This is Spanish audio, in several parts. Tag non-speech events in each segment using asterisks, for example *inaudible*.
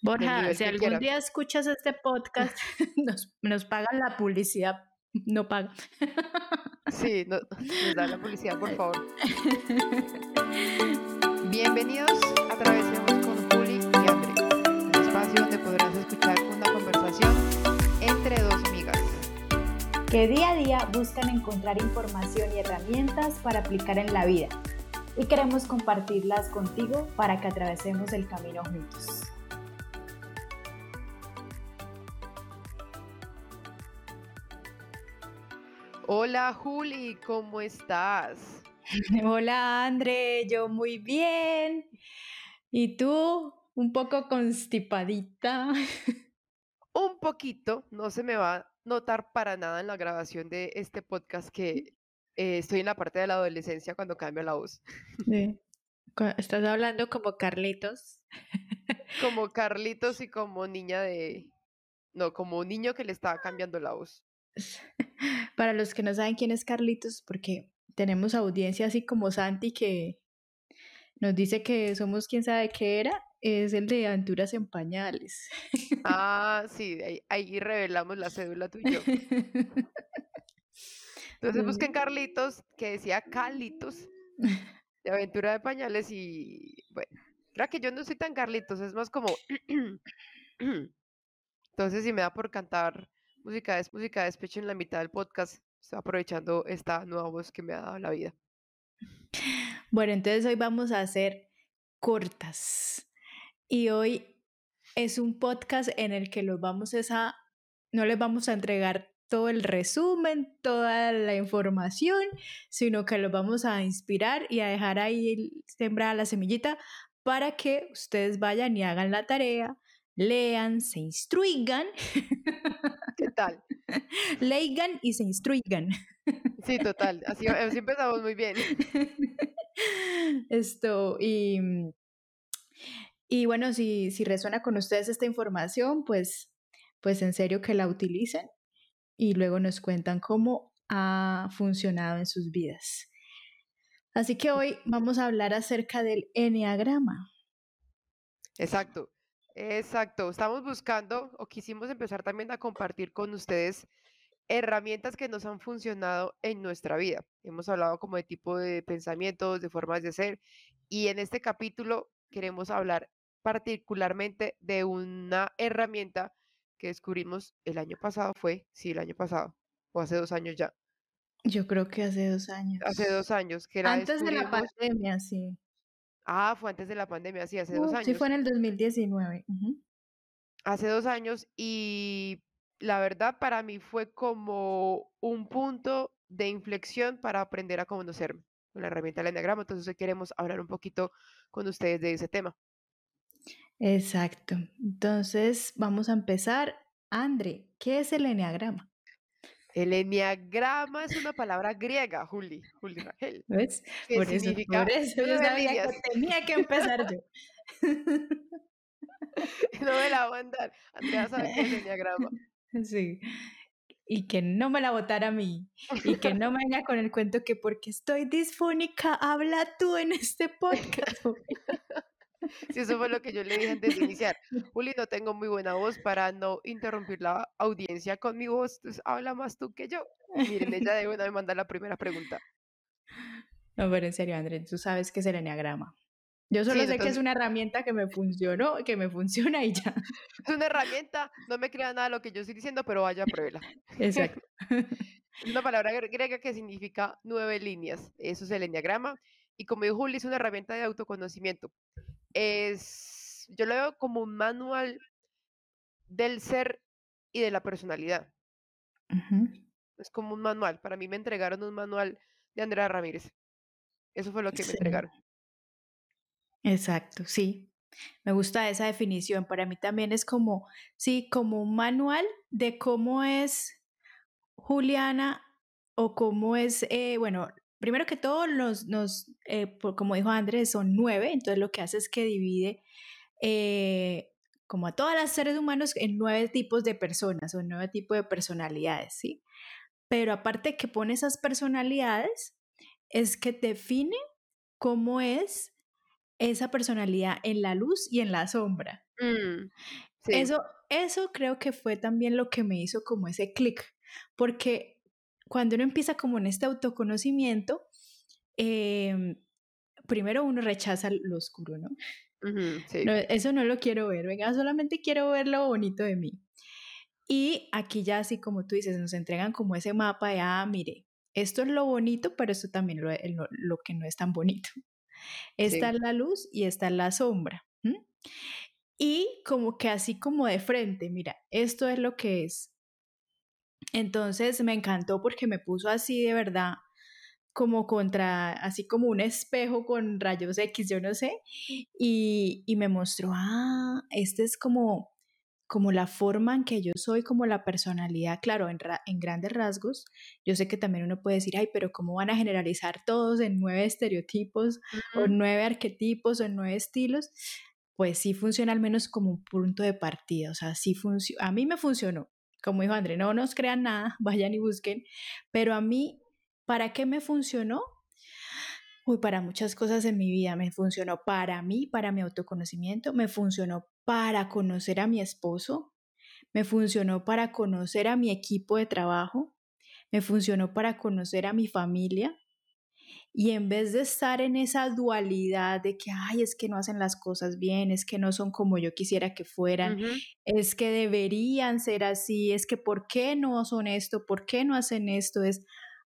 Borja, si algún día escuchas este podcast, *laughs* *laughs* nos, nos pagan la publicidad. No pagan. *laughs* Sí, nos da la publicidad, por favor. Bienvenidos a Travesemos con Juli y André, un espacio donde podrás escuchar una conversación entre dos amigas. Que día a día buscan encontrar información y herramientas para aplicar en la vida. Y queremos compartirlas contigo para que atravesemos el camino juntos. Hola Juli, ¿cómo estás? *laughs* Hola André, yo muy bien. ¿Y tú? Un poco constipadita. *laughs* Un poquito, no se me va a notar para nada en la grabación de este podcast que eh, estoy en la parte de la adolescencia cuando cambio la voz. Estás hablando como Carlitos. *laughs* Como Carlitos y como niña de... No, como niño que le estaba cambiando la voz. *laughs* Para los que no saben quién es Carlitos, porque tenemos audiencia así como Santi que nos dice que somos quién sabe qué era, es el de Aventuras en Pañales. Ah, sí, ahí, revelamos la cédula tuya. *laughs* Entonces busquen Carlitos, que decía Carlitos, de Aventura de Pañales, y bueno, creo que yo no soy tan Carlitos, es más como... *clears throat* Entonces, si me da por cantar música es música de despecho en la mitad del podcast. Aprovechando esta nueva voz que me ha dado la vida. Bueno, entonces hoy vamos a hacer cortas. Y hoy es un podcast en el que los vamos a, no les vamos a entregar todo el resumen, toda la información, sino que los vamos a inspirar y a dejar ahí sembrada la semillita para que ustedes vayan y hagan la tarea, lean, se instruigan. ¿Qué tal? *laughs* Leigan y se instruigan. Sí, total. Así, así empezamos muy bien. *laughs* Esto, y, y bueno, si, si resuena con ustedes esta información, pues, pues en serio que la utilicen y luego nos cuentan cómo ha funcionado en sus vidas. Así que hoy vamos a hablar acerca del enneagrama. Exacto. Exacto, estamos buscando o quisimos empezar también a compartir con ustedes herramientas que nos han funcionado en nuestra vida. Hemos hablado como de tipo de pensamientos, de formas de ser y en este capítulo queremos hablar particularmente de una herramienta que descubrimos el año pasado, fue, sí, el año pasado, o hace dos años ya. Yo creo que hace dos años. Hace dos años, que era Antes de la pandemia, sí. Ah, fue antes de la pandemia, sí, hace dos años. Sí, fue en el 2019. Hace dos años y la verdad para mí fue como un punto de inflexión para aprender a conocerme con la herramienta del Enneagrama. Entonces hoy queremos hablar un poquito con ustedes de ese tema. Exacto. Entonces vamos a empezar. Andre, ¿qué es el Enneagrama? El enneagrama es una palabra griega, Juli, Juli Rangel. ¿Ves? Por eso, por eso yo sabía que tenía que empezar yo. *laughs* no me la voy a andar. Andrea sabe qué es el enneagrama. *laughs* Sí. Y que no me la votara a mí. Y que no me venga con el cuento que porque estoy disfónica, habla tú en este podcast. *laughs* Sí, eso fue lo que yo le dije antes de iniciar. Juli, no tengo muy buena voz para no interrumpir la audiencia con mi voz, entonces habla más tú que yo. Miren, ella de una me manda la primera pregunta. No, pero en serio, André, tú sabes que es el enneagrama. Yo solo sé que es una herramienta que me funcionó, que me funciona y ya. *laughs* Es una herramienta, no me crea nada lo que yo estoy diciendo, pero vaya, pruébela. Exacto. *laughs* Es una palabra griega que significa nueve líneas. Eso es el enneagrama. Y como dijo Juli, es una herramienta de autoconocimiento es, yo lo veo como un manual del ser y de la personalidad. Es como un manual. Para mí me entregaron un manual de Andrea Ramírez. Eso fue lo que me entregaron. Exacto, sí. Me gusta esa definición. Para mí también es como, sí, como un manual de cómo es Juliana o cómo es, eh, bueno, primero que todo, nos, nos eh, como dijo Andrés, son nueve, entonces lo que hace es que divide eh, como a todas las seres humanos en nueve tipos de personas o nueve tipos de personalidades, ¿sí? Pero aparte que pone esas personalidades, es que define cómo es esa personalidad en la luz y en la sombra. Mm, sí. Eso, eso creo que fue también lo que me hizo como ese clic, porque cuando uno empieza como en este autoconocimiento, em, primero uno rechaza lo oscuro, ¿no? Sí. eso no lo quiero ver, venga, solamente quiero ver lo bonito de mí. Y aquí ya así como tú dices, nos entregan como ese mapa de, ah, mire, esto es lo bonito, pero esto también lo, lo, lo que no es tan bonito. Esta Sí. es la luz y esta es la sombra. Y como que así como de frente, mira, esto es lo que es. Entonces me encantó porque me puso así de verdad, como contra, así como un espejo con rayos X, yo no sé, y, y me mostró, ah, este es como, como la forma en que yo soy, como la personalidad, claro, en, ra- en grandes rasgos. Yo sé que también uno puede decir, ay, pero ¿cómo van a generalizar todos en nueve estereotipos o nueve arquetipos o en nueve estilos? Pues sí funciona al menos como un punto de partida, o sea, sí funciona, a mí me funcionó. Como dijo André, no nos crean nada, *laughs* vayan y busquen, pero a mí, ¿para qué me funcionó? Uy, para muchas cosas en mi vida me funcionó para mí, para mi autoconocimiento, me funcionó para conocer a mi esposo, me funcionó para conocer a mi equipo de trabajo, me funcionó para conocer a mi familia. Y en vez de estar en esa dualidad de que, ay, es que no hacen las cosas bien, es que no son como yo quisiera que fueran, es que deberían ser así, es que ¿por qué no son esto? ¿Por qué no hacen esto? Es,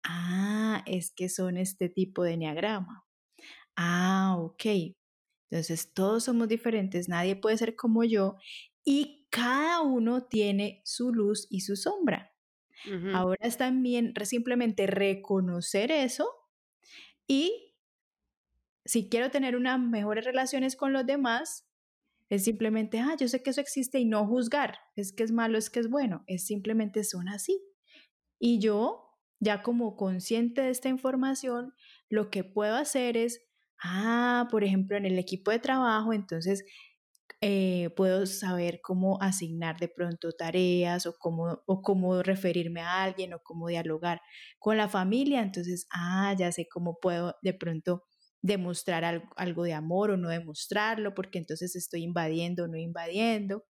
ah, es que son este tipo de enneagrama. Ah, ok. Entonces todos somos diferentes, nadie puede ser como yo y cada uno tiene su luz y su sombra. Ahora es también simplemente reconocer eso y si quiero tener unas mejores relaciones con los demás, es simplemente, ah, yo sé que eso existe y no juzgar, es que es malo, es que es bueno, es simplemente son así. Y yo, ya como consciente de esta información, lo que puedo hacer es, ah, por ejemplo, en el equipo de trabajo, entonces eh, puedo saber cómo asignar de pronto tareas o cómo, o cómo referirme a alguien o cómo dialogar con la familia. Entonces, ah, ya sé cómo puedo de pronto demostrar algo, algo de amor o no demostrarlo, porque entonces estoy invadiendo o no invadiendo.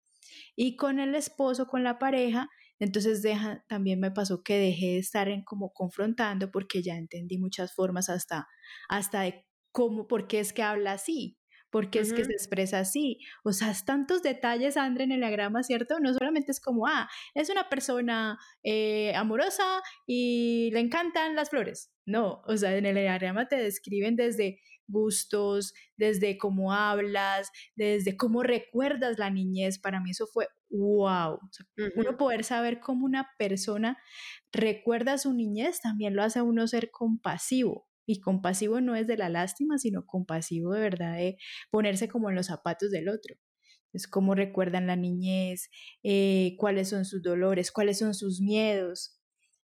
Y con el esposo, con la pareja, entonces deja, también me pasó que dejé de estar en como confrontando porque ya entendí muchas formas hasta, hasta de cómo, por qué es que habla así, por qué es que se expresa así. O sea, tantos detalles, André, en el diagrama, ¿cierto? No solamente es como, ah, es una persona eh, amorosa y le encantan las flores. No, o sea, en el diagrama te describen desde gustos, desde cómo hablas, desde cómo recuerdas la niñez. Para mí eso fue wow. O sea, uno poder saber cómo una persona recuerda su niñez también lo hace a uno ser compasivo. Y compasivo no es de la lástima, sino compasivo de verdad de ponerse como en los zapatos del otro. Es cómo recuerdan la niñez, eh, cuáles son sus dolores, cuáles son sus miedos.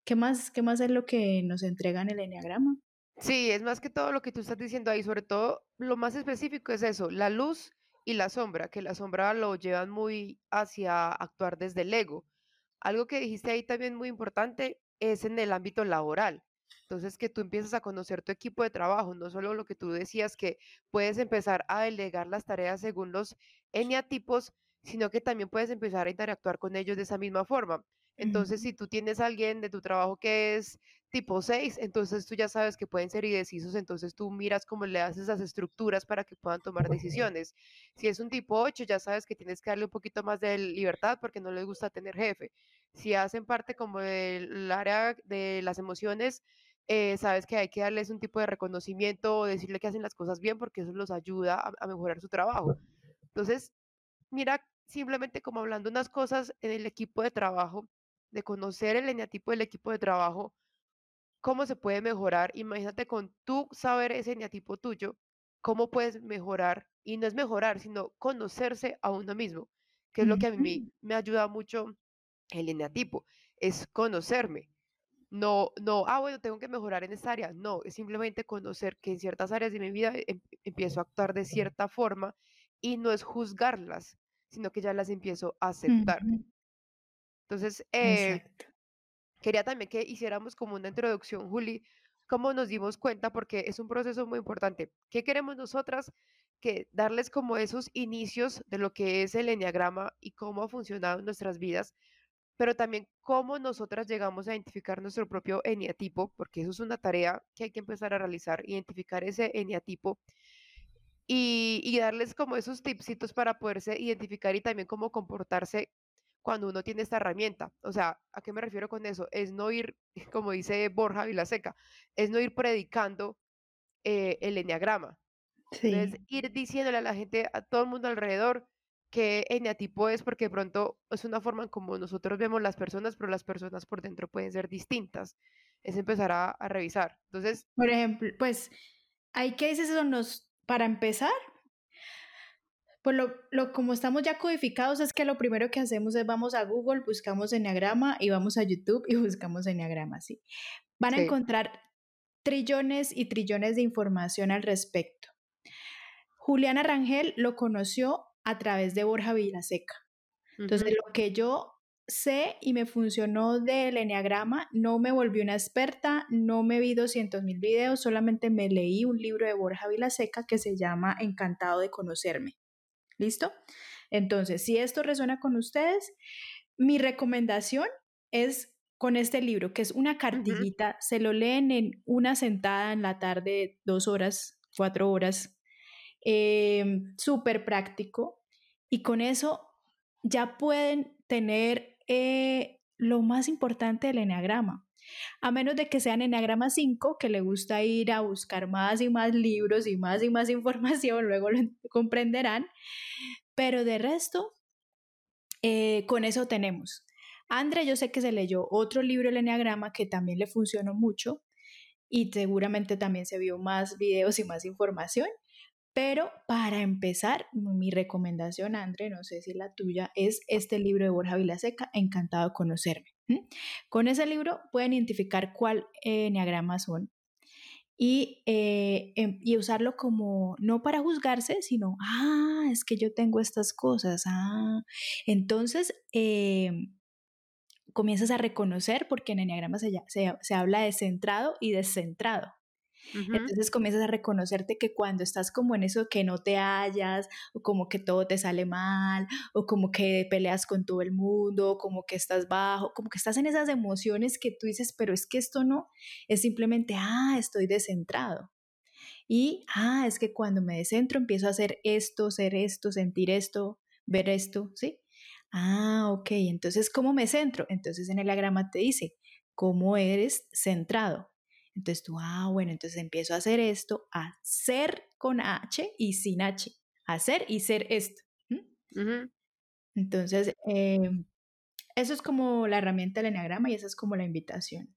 ¿Qué más, ¿Qué más es lo que nos entrega en el enneagrama? Sí, es más que todo lo que tú estás diciendo ahí, sobre todo lo más específico es eso, la luz y la sombra, que la sombra lo llevan muy hacia actuar desde el ego. Algo que dijiste ahí también muy importante es en el ámbito laboral. Entonces, que tú empiezas a conocer tu equipo de trabajo, no solo lo que tú decías, que puedes empezar a delegar las tareas según los eneatipos, sino que también puedes empezar a interactuar con ellos de esa misma forma. Entonces, si tú tienes a alguien de tu trabajo que es tipo 6, entonces tú ya sabes que pueden ser indecisos, entonces tú miras cómo le haces las estructuras para que puedan tomar decisiones. Si es un tipo 8, ya sabes que tienes que darle un poquito más de libertad porque no les gusta tener jefe. Si hacen parte como del área de las emociones, eh, sabes que hay que darles un tipo de reconocimiento o decirle que hacen las cosas bien porque eso los ayuda a, a mejorar su trabajo. Entonces, mira, simplemente como hablando unas cosas en el equipo de trabajo, de conocer el eneatipo del equipo de trabajo, cómo se puede mejorar. Imagínate con tú saber ese eneatipo tuyo, cómo puedes mejorar, y no es mejorar, sino conocerse a uno mismo, que es lo que a mí me, ayuda mucho el eneatipo, es conocerme. No, no, ah, bueno, tengo que mejorar en esta área. No, es simplemente conocer que en ciertas áreas de mi vida em- empiezo a actuar de cierta forma y no es juzgarlas, sino que ya las empiezo a aceptar. Entonces, eh. Quería también que hiciéramos como una introducción, Juli, cómo nos dimos cuenta, porque es un proceso muy importante. ¿Qué queremos nosotras? que darles como esos inicios de lo que es el enneagrama y cómo ha funcionado en nuestras vidas, pero también cómo nosotras llegamos a identificar nuestro propio eneatipo, porque eso es una tarea que hay que empezar a realizar, identificar ese eneatipo y, y darles como esos tipsitos para poderse identificar y también cómo comportarse cuando uno tiene esta herramienta. O sea, ¿a qué me refiero con eso? Es no ir, *laughs* como dice Borja Vilaseca, es no ir predicando eh, el enneagrama. Entonces, Sí. ir diciéndole a la gente, a todo el mundo alrededor, qué eneatipo es, porque de pronto es una forma en como nosotros vemos las personas, pero las personas por dentro pueden ser distintas. Es empezar a, a revisar. Entonces, Por ejemplo, pues, ¿ahí qué dices eso? Nos, para empezar, pues lo, lo como estamos ya codificados es que lo primero que hacemos es vamos a Google, buscamos enneagrama y vamos a YouTube y *laughs* buscamos enneagrama, ¿sí? Van a encontrar trillones y trillones de información al respecto. Juliana Rangel lo conoció a través de Borja Vilaseca. Entonces, lo que yo sé y me funcionó del enneagrama, no me volví una experta, no me vi 200 mil videos, solamente me leí un libro de Borja Vilaseca que se llama Encantado de conocerme. ¿Listo? Entonces, si esto resuena con ustedes, mi recomendación es con este libro, que es una cartillita, se lo leen en una sentada en la tarde, dos horas, cuatro horas, eh, súper práctico, y con eso ya pueden tener eh, lo más importante del enneagrama. A menos de que sean enneagrama 5, que le gusta ir a buscar más y más libros y más y más *laughs* información, luego lo comprenderán. Pero de resto, eh, con eso tenemos. André, yo sé que se leyó otro libro, el enneagrama, que también le funcionó mucho y seguramente también se vio más videos y más información. Pero para empezar, mi recomendación, André, no sé si la tuya, es este libro de Borja Vilaseca, Encantado de conocerme. Con ese libro pueden identificar cuál eh, enneagrama son y, eh, em- y usarlo como, no para juzgarse, sino, ah, es que yo tengo estas cosas, ah. Entonces, eh, comienzas a reconocer, porque en enneagrama se, se, se habla de centrado y descentrado. Entonces comienzas a reconocerte que cuando estás como en eso que no te hallas, o como que todo te sale mal, o como que peleas con todo el mundo, o como que estás bajo, como que estás en esas emociones que tú dices, pero es que esto no, es simplemente, ah, estoy descentrado. Y, ah, es que cuando me descentro empiezo a hacer esto, ser esto, sentir esto, ver esto, ¿sí? Ah, ok, entonces, ¿cómo me centro? Entonces en el diagrama te dice, ¿cómo eres centrado? Entonces tú, ah, bueno, entonces empiezo a hacer esto, a ser con H y sin H, hacer y ser esto. Entonces, eh, eso es como la herramienta del enneagrama y esa es como la invitación.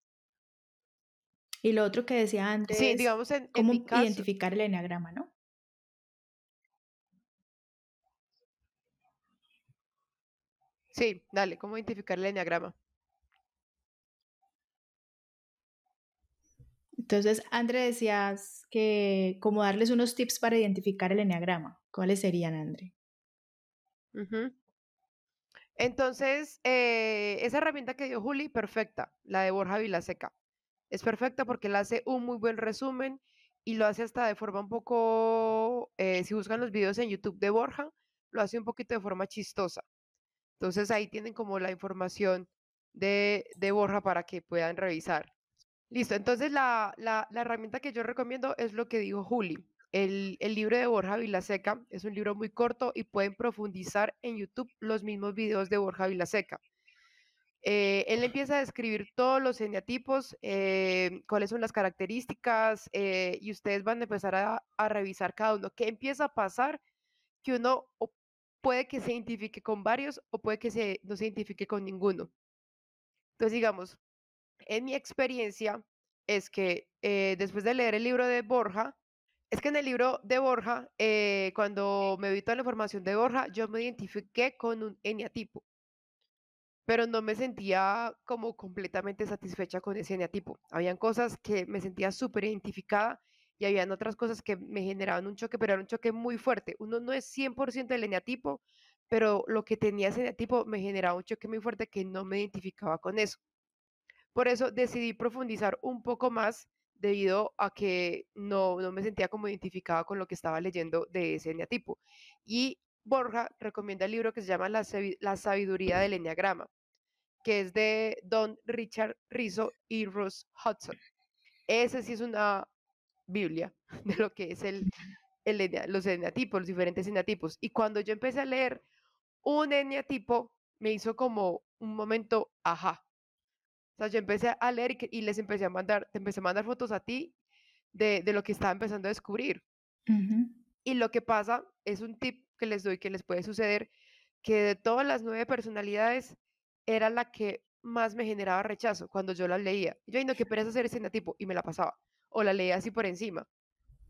Y lo otro que decía Sí, antes, digamos en, en mi cómo caso, identificar el enneagrama, ¿no? sí, dale, ¿cómo identificar el enneagrama? Entonces, André, decías que como darles unos tips para identificar el enneagrama. ¿Cuáles serían, André? Ujú. Entonces, eh, esa herramienta que dio Juli, perfecta, la de Borja Vilaseca. Es perfecta porque él hace un muy buen resumen y lo hace hasta de forma un poco, eh, si buscan los videos en YouTube de Borja, lo hace un poquito de forma chistosa. Entonces ahí tienen como la información de, de Borja para que puedan revisar. Listo, entonces la, la, herramienta que yo recomiendo es lo que dijo Juli. El, el libro de Borja Vilaseca es un libro muy corto y pueden profundizar en YouTube los mismos videos de Borja Vilaseca. Eh, él empieza a describir todos los eneatipos, eh, cuáles son las características, eh, y ustedes van a empezar a, a revisar cada uno. ¿Qué empieza a pasar? Que uno puede que se identifique con varios o puede que se, no se identifique con ninguno. Entonces, digamos, en mi experiencia es que eh, después de leer el libro de Borja, es que en el libro de Borja, eh, cuando me vi toda la información de Borja, yo me identifiqué con un eneatipo pero no me sentía como completamente satisfecha con ese eneatipo. Habían cosas que me sentía súper identificada y habían otras cosas que me generaban un choque, pero era un choque muy fuerte. Uno no es 100% del eneatipo, pero lo que tenía ese eneatipo me generaba un choque muy fuerte que no me identificaba con eso. Por eso decidí profundizar un poco más debido a que no, no me sentía como identificada con lo que estaba leyendo de ese eneatipo. Y Borja recomienda el libro que se llama La, La sabiduría del eneagrama, que es de Don Richard Rizzo y Ross Hudson. Ese sí es una Biblia *laughs* de lo que es el, el los eneatipos, los diferentes eneatipos. Y cuando yo empecé a leer un eneatipo, me hizo como un momento, ajá. O sea, yo empecé a leer y, les empecé a mandar, te empecé a mandar fotos a ti de, lo que estaba empezando a descubrir. Y lo que pasa es un tip que les doy que les puede suceder, que de todas las nueve personalidades era la que más me generaba rechazo cuando yo la leía. Yo, ay, no, qué pereza hacer ese eneatipo, y me la pasaba. O la leía así por encima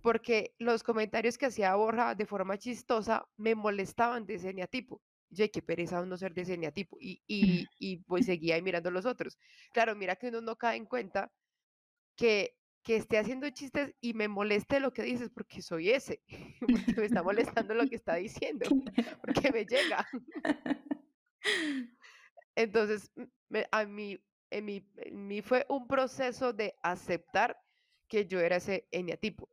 porque los comentarios que hacía Borja de forma chistosa me molestaban de ese eneatipo. Yo, qué pereza no ser de ese. Y, y, *laughs* y pues seguía ahí mirando los otros. Claro, mira que uno no cae en cuenta que, que esté haciendo chistes y me moleste lo que dices porque soy ese, *laughs* porque me está molestando lo que está diciendo, *laughs* porque me llega. Entonces, a mí, en mí, en mí fue un proceso de aceptar que yo era ese eneatipo.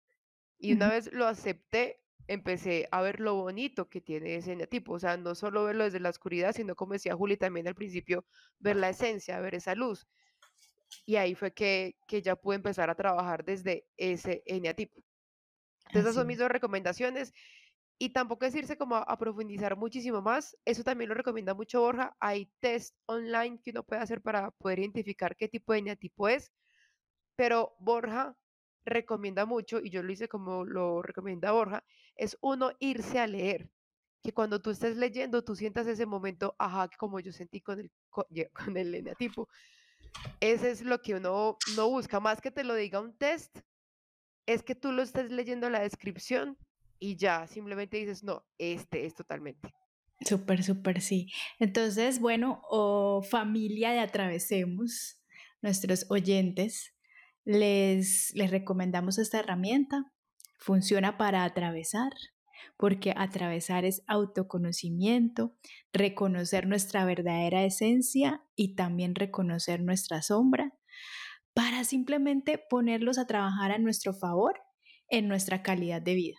Y una vez lo acepté, empecé a ver lo bonito que tiene ese eneatipo. O sea, no solo verlo desde la oscuridad, sino como decía Juli también al principio, ver la esencia, ver esa luz. Y ahí fue que, que ya pude empezar a trabajar desde ese eneatipo. Entonces, esas son mis dos recomendaciones. Y tampoco es irse como a, profundizar muchísimo más. Eso también lo recomienda mucho Borja. Hay test online que uno puede hacer para poder identificar qué tipo de eneatipo es. Pero Borja recomienda mucho, y yo lo hice como lo recomienda Borja, es uno irse a leer. Que cuando tú estés leyendo, tú sientas ese momento, ajá, como yo sentí con el, *laughs* con, el eneatipo. Ese es lo que uno no busca, más que te lo diga un test, es que tú lo estés leyendo la descripción y ya simplemente dices, no, este es totalmente. Súper, súper, sí. Entonces, bueno, o familia de Atravesemos, nuestros oyentes, les, les recomendamos esta herramienta. Funciona para atravesar, porque atravesar es autoconocimiento, reconocer nuestra verdadera esencia y también reconocer nuestra sombra, para simplemente ponerlos a trabajar a nuestro favor en nuestra calidad de vida.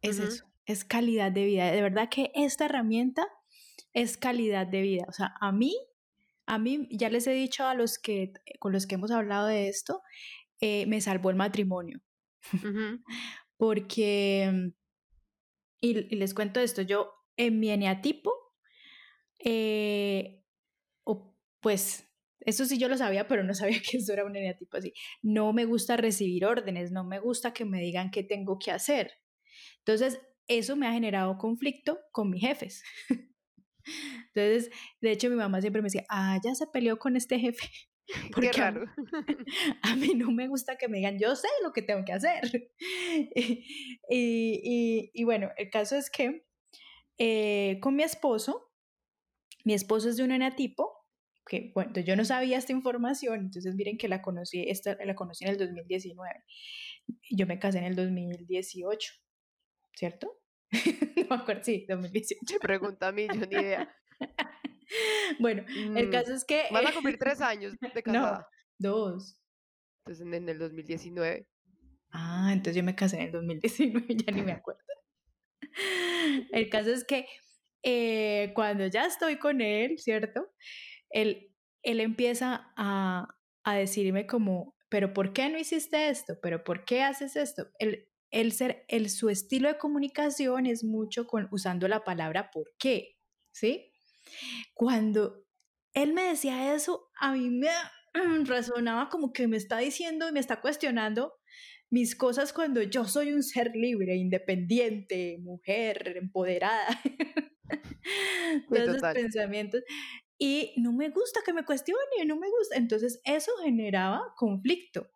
Es eso, es calidad de vida. De verdad que esta herramienta es calidad de vida. O sea, a mí, a mí ya les he dicho a los que con los que hemos hablado de esto, eh, me salvó el matrimonio. *laughs* Porque, y, les cuento esto, yo en mi eneatipo, eh, pues eso sí yo lo sabía, pero no sabía *laughs* que eso era un eneatipo así. No me gusta recibir órdenes, no me gusta que me digan qué tengo que hacer. Entonces, eso me ha generado conflicto con mis jefes. *laughs* Entonces, de hecho, mi mamá siempre me decía, ah, ya se peleó con este jefe. *laughs* Qué raro. *laughs* *laughs* A, mí no me gusta que me digan, yo sé lo que tengo que hacer. y, y, bueno, el caso es que eh, con mi esposo, mi esposo es de un enatipo, que bueno, yo no sabía esta información, entonces miren que la conocí, esta, la conocí en el 2019. Yo me casé en el 2018, ¿cierto? no me acuerdo, sí, 2018. Se pregunta a mí, yo ni idea. *laughs* bueno, el mm, caso es que... Van a *laughs* cumplir tres años de casada. No, dos. Entonces en el 2019. Ah, entonces yo me casé en el 2019, *laughs* ya ni me acuerdo. El caso es que eh, cuando ya estoy con él, ¿cierto? Él, él empieza a, a, decirme como, pero ¿por qué no hiciste esto? ¿Pero por qué haces esto? El, el ser, el, su estilo de comunicación es mucho con, usando la palabra ¿por qué? ¿Sí? Cuando él me decía eso, a mí me *clears throat* resonaba como que me está diciendo y me está cuestionando mis cosas cuando yo soy un ser libre, independiente, mujer, empoderada. *laughs* Todos esos pensamientos. Y no me gusta que me cuestione, no me gusta. Entonces eso generaba conflicto.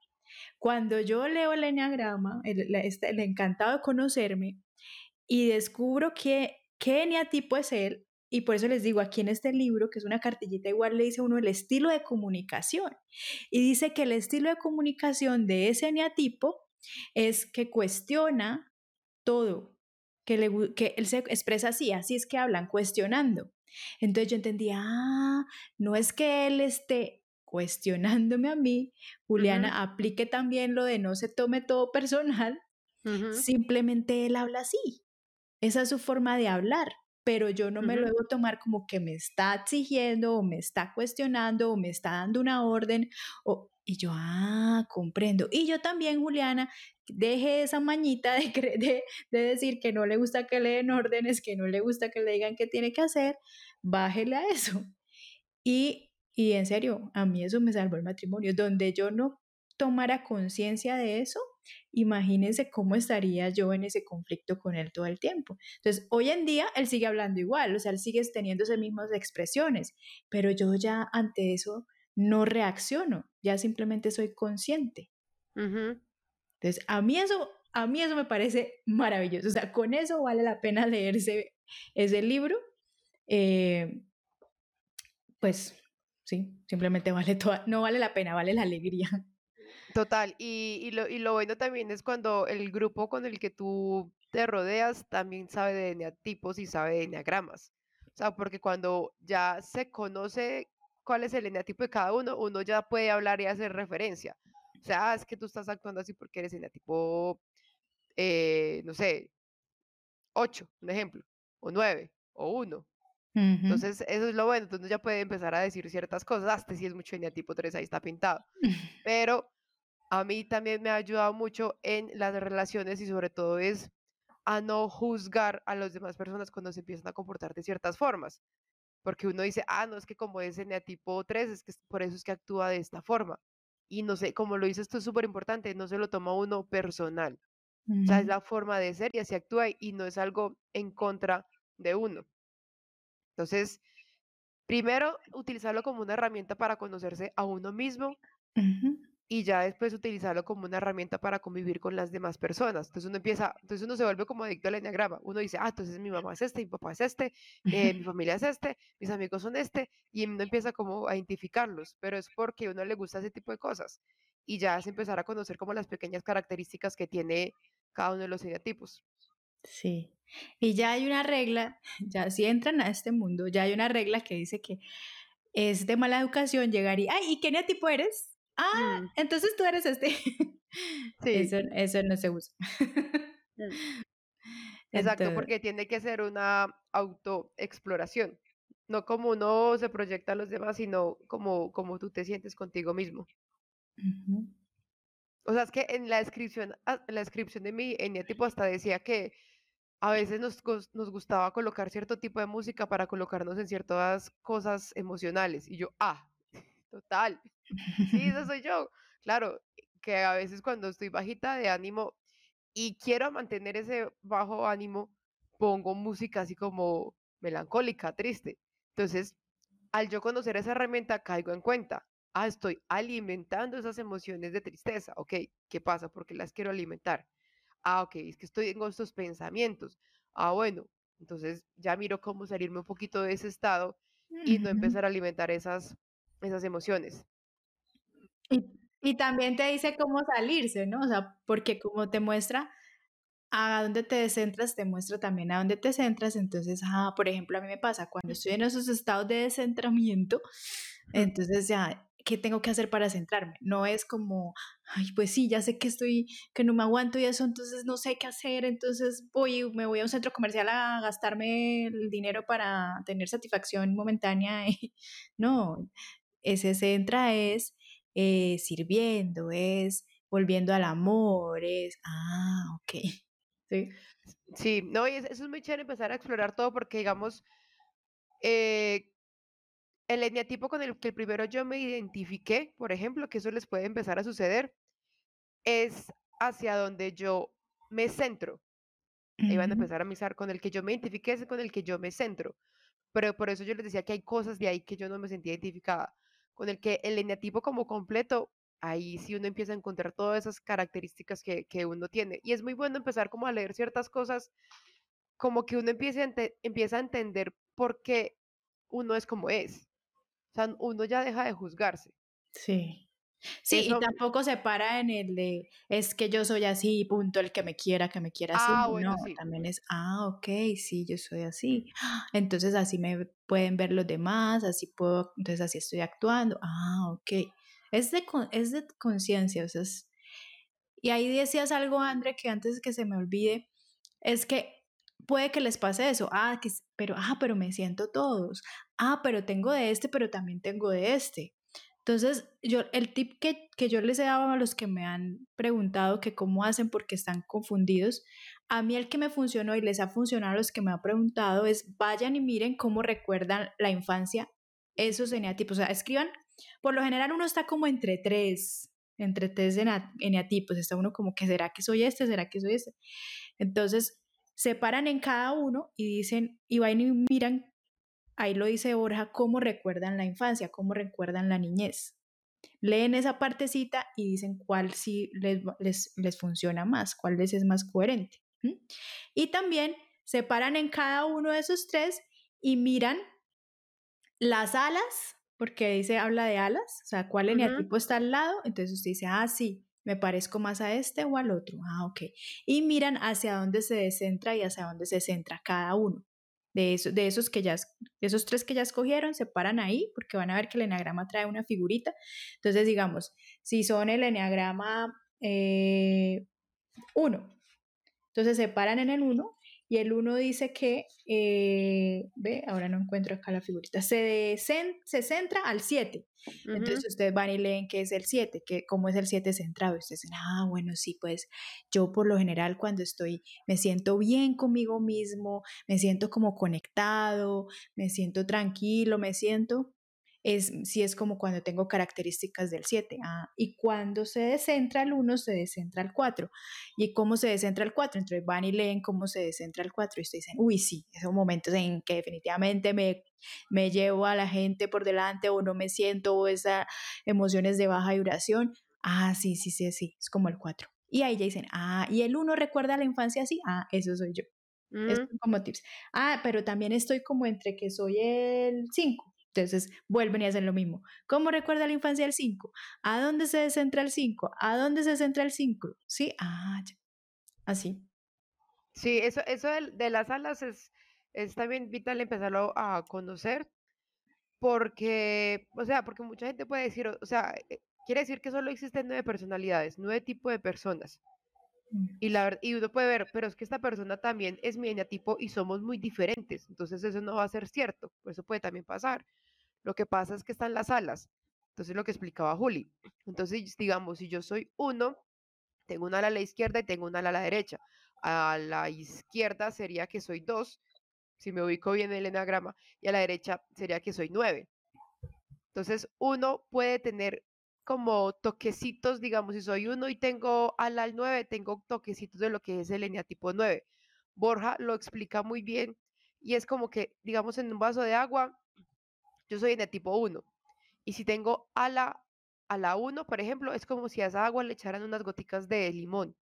Cuando yo leo el enneagrama, el, este, el encantado de conocerme, y descubro que qué eneatipo es él, y por eso les digo, aquí en este libro, que es una cartillita igual, le dice uno el estilo de comunicación. Y dice que el estilo de comunicación de ese eneatipo es que cuestiona todo, que, le, que él se expresa así, así es que hablan, cuestionando. Entonces yo entendía, ah, no es que él esté cuestionándome a mí, Juliana aplique también lo de no se tome todo personal, simplemente él habla así. Esa es su forma de hablar, pero yo no me lo debo tomar como que me está exigiendo o me está cuestionando o me está dando una orden. O, y yo, ah, comprendo. Y yo también, Juliana, deje esa mañita de, de, de, decir que no le gusta que le den órdenes, que no le gusta que le digan qué tiene que hacer, bájele a eso. Y, y en serio, a mí eso me salvó el matrimonio. Donde yo no tomara conciencia de eso, imagínense cómo estaría yo en ese conflicto con él todo el tiempo. Entonces, hoy en día él sigue hablando igual, o sea, él sigue teniendo esas mismas expresiones, pero yo ya ante eso no reacciono, ya simplemente soy consciente. Entonces, a mí eso, a mí eso me parece maravilloso. O sea, con eso vale la pena leerse ese libro. Eh, pues sí, simplemente vale toda, no vale la pena, vale la alegría. Total, y, y, lo, y lo bueno también es cuando el grupo con el que tú te rodeas también sabe de eneatipos y sabe de eneagramas. O sea, porque cuando ya se conoce cuál es el eneatipo de cada uno, uno ya puede hablar y hacer referencia. O sea, ah, es que tú estás actuando así porque eres eneatipo, eh, no sé, 8, un ejemplo, o 9, o 1. Entonces, eso es lo bueno. Entonces, ya puede empezar a decir ciertas cosas. Hasta si es mucho eneatipo 3, ahí está pintado. *laughs* Pero a mí también me ha ayudado mucho en las relaciones y sobre todo es a no juzgar a las demás personas cuando se empiezan a comportar de ciertas formas. Porque uno dice, ah, no, es que como es tipo 3, es que por eso es que actúa de esta forma. Y no sé, como lo dice esto es súper importante, no se lo toma uno personal. O sea, es la forma de ser y así actúa y no es algo en contra de uno. Entonces, primero, utilizarlo como una herramienta para conocerse a uno mismo y ya después utilizarlo como una herramienta para convivir con las demás personas. Entonces uno empieza, entonces uno se vuelve como adicto al enneagrama. Uno dice, ah, entonces mi mamá es este, mi papá es este, eh, mi familia es este, mis amigos son este, y uno empieza como a identificarlos, pero es porque a uno le gusta ese tipo de cosas. Y ya es empezar a conocer como las pequeñas características que tiene cada uno de los eneatipos. Sí. Y ya hay una regla, *laughs* ya si entran a este mundo, ya hay una regla que dice que es de mala educación llegar y, ay, ¿y qué eneatipo eres? Ah, mm. entonces tú eres este. *laughs* Sí. Eso, eso no se usa. Mm. *laughs* Exacto, porque tiene que ser una autoexploración. No como uno se proyecta a los demás, sino como, como tú te sientes contigo mismo. O sea, es que en la descripción, ah, la descripción de mi eneatipo hasta decía que a veces nos, nos gustaba colocar cierto tipo de música para colocarnos en ciertas cosas emocionales. Y yo, ah, total. Sí, eso *laughs* soy yo. Claro, que a veces cuando estoy bajita de ánimo y quiero mantener ese bajo ánimo, pongo música así como melancólica, triste. Entonces, al yo conocer esa herramienta, caigo en cuenta. Ah, estoy alimentando esas emociones de tristeza. Ok, ¿qué pasa? Porque las quiero alimentar. Ah, ok, es que estoy en estos pensamientos. Ah, bueno, entonces ya miro cómo salirme un poquito de ese estado y no empezar a alimentar esas, esas emociones. Y, y también te dice cómo salirse, ¿no? O sea, porque como te muestra a dónde te centras, te muestra también a dónde te centras. Entonces, ah, por ejemplo, a mí me pasa cuando estoy en esos estados de descentramiento, entonces ya, ¿qué tengo que hacer para centrarme? No es como, ay, pues sí, ya sé que estoy, que no me aguanto y eso, entonces no sé qué hacer, entonces voy, me voy a un centro comercial a gastarme el dinero para tener satisfacción momentánea. *laughs* no, ese centra es eh, sirviendo, es volviendo al amor, es, ah, ok. *laughs* Sí, sí no, y eso es muy chévere empezar a explorar todo porque, digamos, eh, el eneatipo con el que primero yo me identifiqué, por ejemplo, que eso les puede empezar a suceder, es hacia donde yo me centro. Van a empezar a misar con el que yo me identifiqué, es con el que yo me centro. Pero por eso yo les decía que hay cosas de ahí que yo no me sentía identificada con el que el eneatipo como completo, ahí sí uno empieza a encontrar todas esas características que, uno tiene. Y es muy bueno empezar como a leer ciertas cosas, como que uno a, empieza a entender por qué uno es como es. O sea, uno ya deja de juzgarse. Sí. Sí, y tampoco se para en el de es que yo soy así, punto, el que me quiera, que me quiera así. Ah, bueno, no, sí. también es, ah, ok, sí, yo soy así. *gasps* Entonces así me pueden ver los demás, así puedo, entonces así estoy actuando. Ah, ok. Es de, es de conciencia, o sea, es, y ahí decías algo, André, que antes que se me olvide, es que puede que les pase eso, ah, que, pero, ah, pero me siento todos, ah, pero tengo de este, pero también tengo de este. Entonces, yo, el tip que, que yo les he dado a los que me han preguntado que cómo hacen porque están confundidos, a mí el que me funcionó y les ha funcionado a los que me han preguntado es vayan y miren cómo recuerdan la infancia esos eneatipos. O sea, escriban, por lo general uno está como entre tres, entre tres eneatipos, está uno como que será que soy este, será que soy este. Entonces, se paran en cada uno y dicen, y van y miran ahí lo dice Borja, cómo recuerdan la infancia, cómo recuerdan la niñez. Leen esa partecita y dicen cuál sí les, les, funciona más, cuál les es más coherente. Y también se paran en cada uno de esos tres y miran las alas, porque dice, habla de alas, o sea, cuál eneatipo está al lado, entonces usted dice, ah, sí, me parezco más a este o al otro, ah, ok. Y miran hacia dónde se descentra y hacia dónde se centra cada uno de, de esos que ya, esos tres que ya escogieron, se paran ahí porque van a ver que el eneagrama trae una figurita. Entonces, digamos, si son el eneagrama 1, eh, entonces se paran en el 1 y el 1 dice que, eh, ve, ahora no encuentro acá la figurita, se, se centra al 7. Entonces ustedes van y leen qué es el 7, que, cómo es el 7 centrado. ustedes dicen, ah, bueno, sí, pues yo por lo general cuando estoy, me siento bien conmigo mismo, me siento como conectado, me siento tranquilo, me siento es, si es como cuando tengo características del 7. Ah, y cuando se descentra el 1, se descentra el 4. ¿Y cómo se descentra el 4? Entonces van y leen cómo se descentra el 4 y ustedes dicen, uy, sí, esos momentos en que definitivamente me, me llevo a la gente por delante o no me siento o esas emociones de baja duración. Ah, sí, sí, sí, sí, es como el 4. Y ahí ya dicen, ah, y el 1 recuerda la infancia así, ah, eso soy yo. Es mm. como tips. Ah, pero también estoy como entre que soy el 5 entonces vuelven y hacen lo mismo. ¿Cómo recuerda la infancia del 5? ¿A dónde se centra el 5? ¿A dónde se centra el 5? Sí, ah, así. Sí, eso, eso de, las alas es, es también vital empezarlo a conocer porque, o sea, porque mucha gente puede decir, o sea, eh, quiere decir que solo existen nueve personalidades, nueve tipos de personas. Mm. Y, la, y uno puede ver, pero es que esta persona también es mi tipo y somos muy diferentes, entonces eso no va a ser cierto, eso puede también pasar. Lo que pasa es que están las alas. Entonces, lo que explicaba Juli. Entonces, digamos, si yo soy uno, tengo una ala a la izquierda y tengo una ala a la derecha. A la izquierda sería que soy dos, si me ubico bien en el enagrama, y a la derecha sería que soy nueve. Entonces, uno puede tener como toquecitos, digamos, si soy uno y tengo ala al nueve, tengo toquecitos de lo que es el eneatipo nueve. Borja lo explica muy bien y es como que, digamos, en un vaso de agua, yo soy de tipo 1. Y si tengo a la, a la 1, por ejemplo, es como si a esa agua le echaran unas goticas de limón.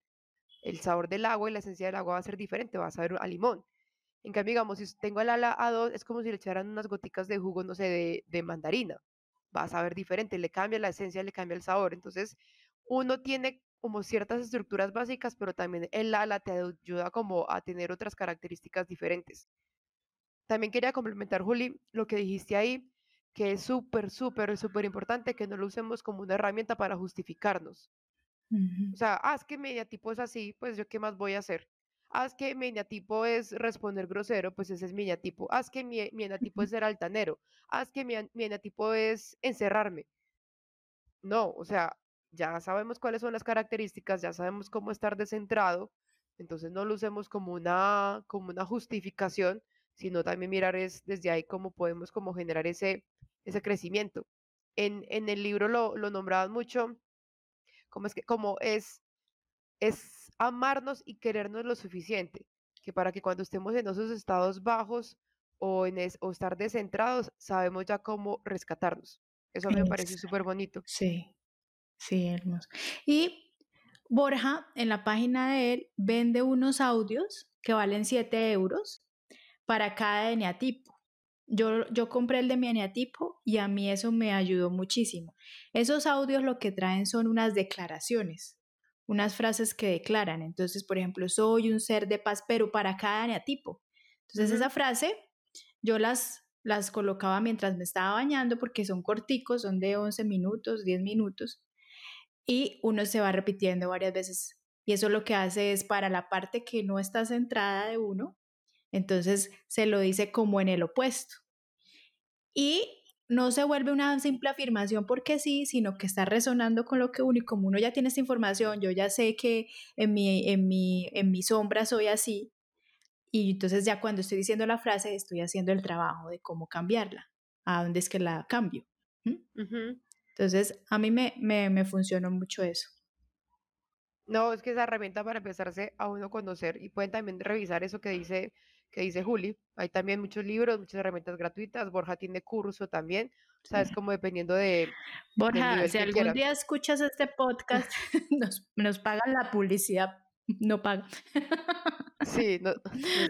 El sabor del agua y la esencia del agua va a ser diferente, va a saber a limón. En cambio, digamos, si tengo el ala A2, es como si le echaran unas goticas de jugo, no sé, de, de mandarina. Va a saber diferente, le cambia la esencia, le cambia el sabor. Entonces, uno tiene como ciertas estructuras básicas, pero también el ala te ayuda como a tener otras características diferentes. También quería complementar, Juli, lo que dijiste ahí, que es súper, súper, súper importante que no lo usemos como una herramienta para justificarnos. O sea, ah, es que mi eneatipo es así, pues yo qué más voy a hacer. Ah, es que mi eneatipo es responder grosero, pues ese es mi eneatipo. Ah, es que mi, mi es ser altanero. Ah, es que mi, eneatipo es encerrarme. No, o sea, ya sabemos cuáles son las características, ya sabemos cómo estar descentrado, entonces no lo usemos como una, como una justificación, sino también mirar es desde ahí cómo podemos como generar ese, ese crecimiento. En, en el libro lo, lo nombraban mucho, como es que como es, es amarnos y querernos lo suficiente, que para que cuando estemos en esos estados bajos o, en o estar descentrados, sabemos ya cómo rescatarnos. Eso me parece súper bonito. Sí, sí, hermoso. Y Borja, en la página de él, vende unos audios que valen 7 euros para cada eneatipo. Yo, yo compré el de mi eneatipo y a mí eso me ayudó muchísimo. Esos audios lo que traen son unas declaraciones, unas frases que declaran. Entonces, por ejemplo, soy un ser de paz, pero para cada eneatipo. Entonces, esa frase yo las, las colocaba mientras me estaba bañando porque son corticos, son de 11 minutos, 10 minutos, y uno se va repitiendo varias veces. Y eso lo que hace es para la parte que no está centrada de uno, entonces se lo dice como en el opuesto. Y no se vuelve una simple afirmación porque sí, sino que está resonando con lo que uno y como uno ya tiene esta información, yo ya sé que en mi, en mi, en mi sombra soy así, y entonces ya cuando estoy diciendo la frase estoy haciendo el trabajo de cómo cambiarla, a dónde es que la cambio. Entonces a mí me, me, me funcionó mucho eso. No, es que esa herramienta para empezarse a uno conocer y pueden también revisar eso que dice que dice Juli. Hay también muchos libros, muchas herramientas gratuitas. Borja tiene curso también. O sea, es como dependiendo de. Borja, si algún día escuchas este podcast, *laughs* nos, nos pagan la publicidad. No pagan. Sí, *laughs* nos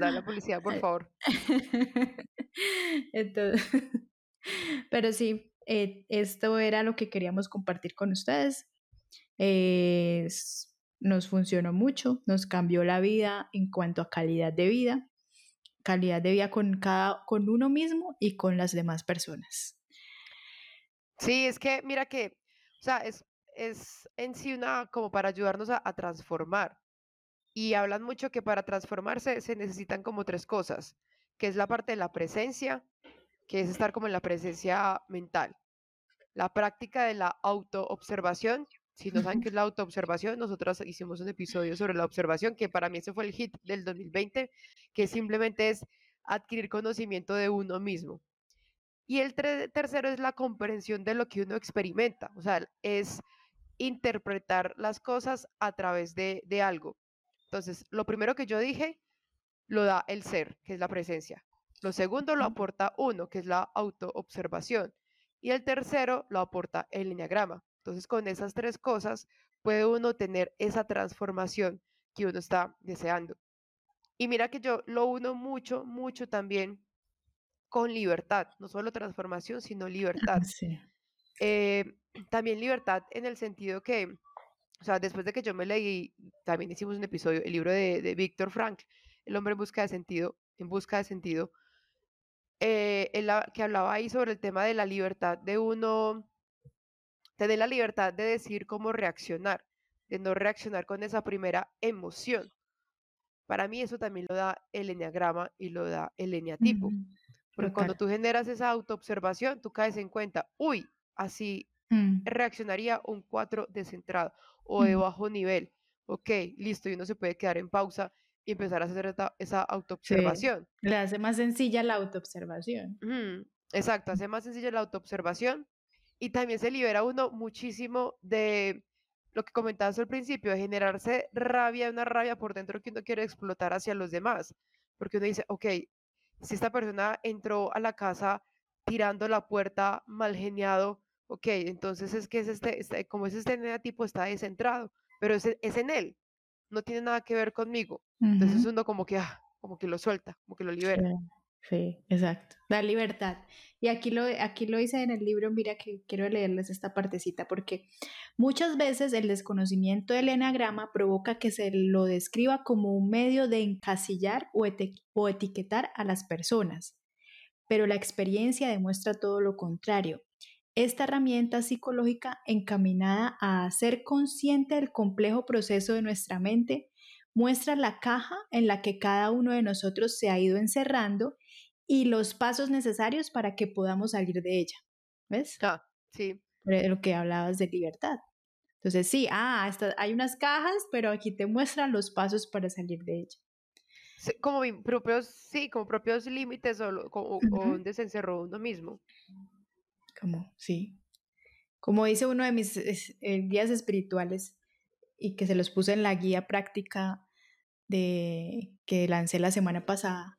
da la publicidad, por favor. *laughs* Entonces, pero sí, eh, esto era lo que queríamos compartir con ustedes. nos funcionó mucho, nos cambió la vida en cuanto a calidad de vida calidad de vida con, cada, con uno mismo y con las demás personas. Sí, es que mira que, o sea, es, es en sí una como para ayudarnos a, a transformar. Y hablan mucho que para transformarse se necesitan como tres cosas, que es la parte de la presencia, que es estar como en la presencia mental, la práctica de la autoobservación, si no saben qué es *laughs* la autoobservación, nosotros hicimos un episodio sobre la observación, que para mí ese fue el hit del 2020, que simplemente es adquirir conocimiento de uno mismo. Y el tercero es la comprensión de lo que uno experimenta, o sea, es interpretar las cosas a través de, de algo. Entonces, lo primero que yo dije lo da el ser, que es la presencia. Lo segundo lo aporta uno, que es la autoobservación. Y el tercero lo aporta el enneagrama. Entonces, con esas tres cosas puede uno tener esa transformación que uno está deseando. Y mira que yo lo uno mucho, mucho también con libertad, no solo transformación, sino *laughs* libertad. Eh, también libertad en el sentido que, o sea, después de que yo me leí, también hicimos un episodio, el libro de, de Víctor Frank, El hombre en busca de sentido, en busca de sentido, eh, que hablaba ahí sobre el tema de la libertad de uno tener la libertad de decir cómo reaccionar, de no reaccionar con esa primera emoción. Para mí eso también lo da el enneagrama y lo da el eneatipo. Porque cuando tú generas esa autoobservación, tú caes en cuenta, uy, así mm. reaccionaría un 4 descentrado o de mm. bajo nivel. Ok, listo, y uno se puede quedar en pausa y empezar a hacer esa, autoobservación. Le hace más sencilla la autoobservación. Exacto, hace más sencilla la autoobservación y también se libera uno muchísimo de lo que comentabas al principio, de generarse rabia, una rabia por dentro que uno quiere explotar hacia los demás. Porque uno dice, ok, si esta persona entró a la casa tirando la puerta mal geniado, ok, entonces es que es este, este como es este tipo está descentrado, pero es, es, en él, no tiene nada que ver conmigo. Entonces uno como que, ah, como que lo suelta, como que lo libera. Sí, exacto. Da libertad. Y aquí lo, aquí lo hice en el libro, mira que quiero leerles esta partecita, porque muchas veces el desconocimiento del enagrama provoca que se lo describa como un medio de encasillar o, o etiquetar a las personas. Pero la experiencia demuestra todo lo contrario. Esta herramienta psicológica encaminada a ser consciente del complejo proceso de nuestra mente muestra la caja en la que cada uno de nosotros se ha ido encerrando y los pasos necesarios para que podamos salir de ella. ¿Ves? Ah, sí. Lo que hablabas de libertad. Entonces, sí, ah, hay unas cajas, pero aquí te muestran los pasos para salir de ella. como propios, sí, como propios límites o, donde se encerró uno mismo. Como, sí. Como dice uno de mis eh, guías espirituales y que se los puse en la guía práctica de que lancé la semana pasada,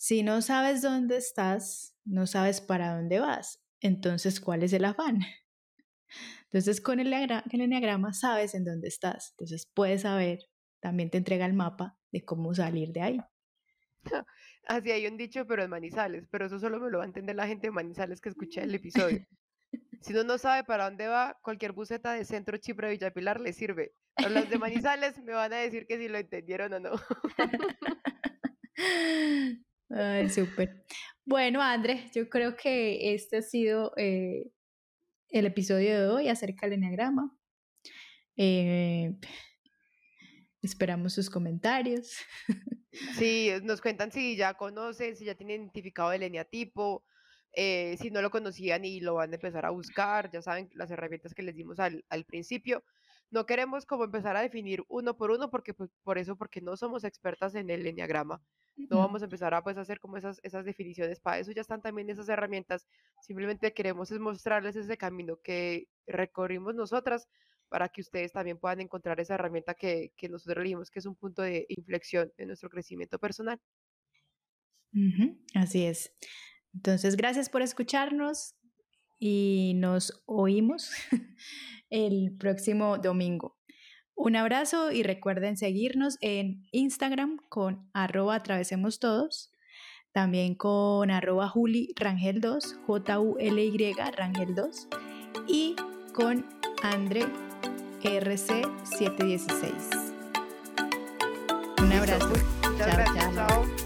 si no sabes dónde estás, no sabes para dónde vas. Entonces, ¿cuál es el afán? Entonces, con el, el enneagrama sabes en dónde estás. Entonces, puedes saber, también te entrega el mapa de cómo salir de ahí. *laughs* Así hay un dicho, pero en Manizales, pero eso solo me lo va a entender la gente de Manizales que escuché el episodio. *laughs* Si uno no sabe para dónde va, cualquier buseta de centro Chipre Villapilar le sirve. Pero los de *laughs* Manizales me van a decir que si lo entendieron o no. Ay, súper. Bueno, Andrés, yo creo que este ha sido eh, el episodio de hoy acerca del enneagrama. Eh, esperamos sus comentarios. *laughs* Sí, nos cuentan si ya conocen, si ya tienen identificado el eneatipo, eh, si no lo conocían y lo van a empezar a buscar, ya saben las herramientas que les dimos al, al principio. No queremos como empezar a definir uno por uno, porque pues, por eso, porque no somos expertas en el enneagrama. No vamos a empezar a pues, hacer como esas, esas definiciones. Para eso ya están también esas herramientas. Simplemente queremos es mostrarles ese camino que recorrimos nosotras para que ustedes también puedan encontrar esa herramienta que, que nosotros dijimos que es un punto de inflexión en nuestro crecimiento personal. Así es. Entonces, gracias por escucharnos y nos oímos *laughs* el próximo domingo. Un abrazo y recuerden seguirnos en Instagram con arroba atravesemos todos, también con arroba Juli Rangel 2, J-U-L-Y Rangel 2 y con Andre RC716. Un abrazo. Chao, chao.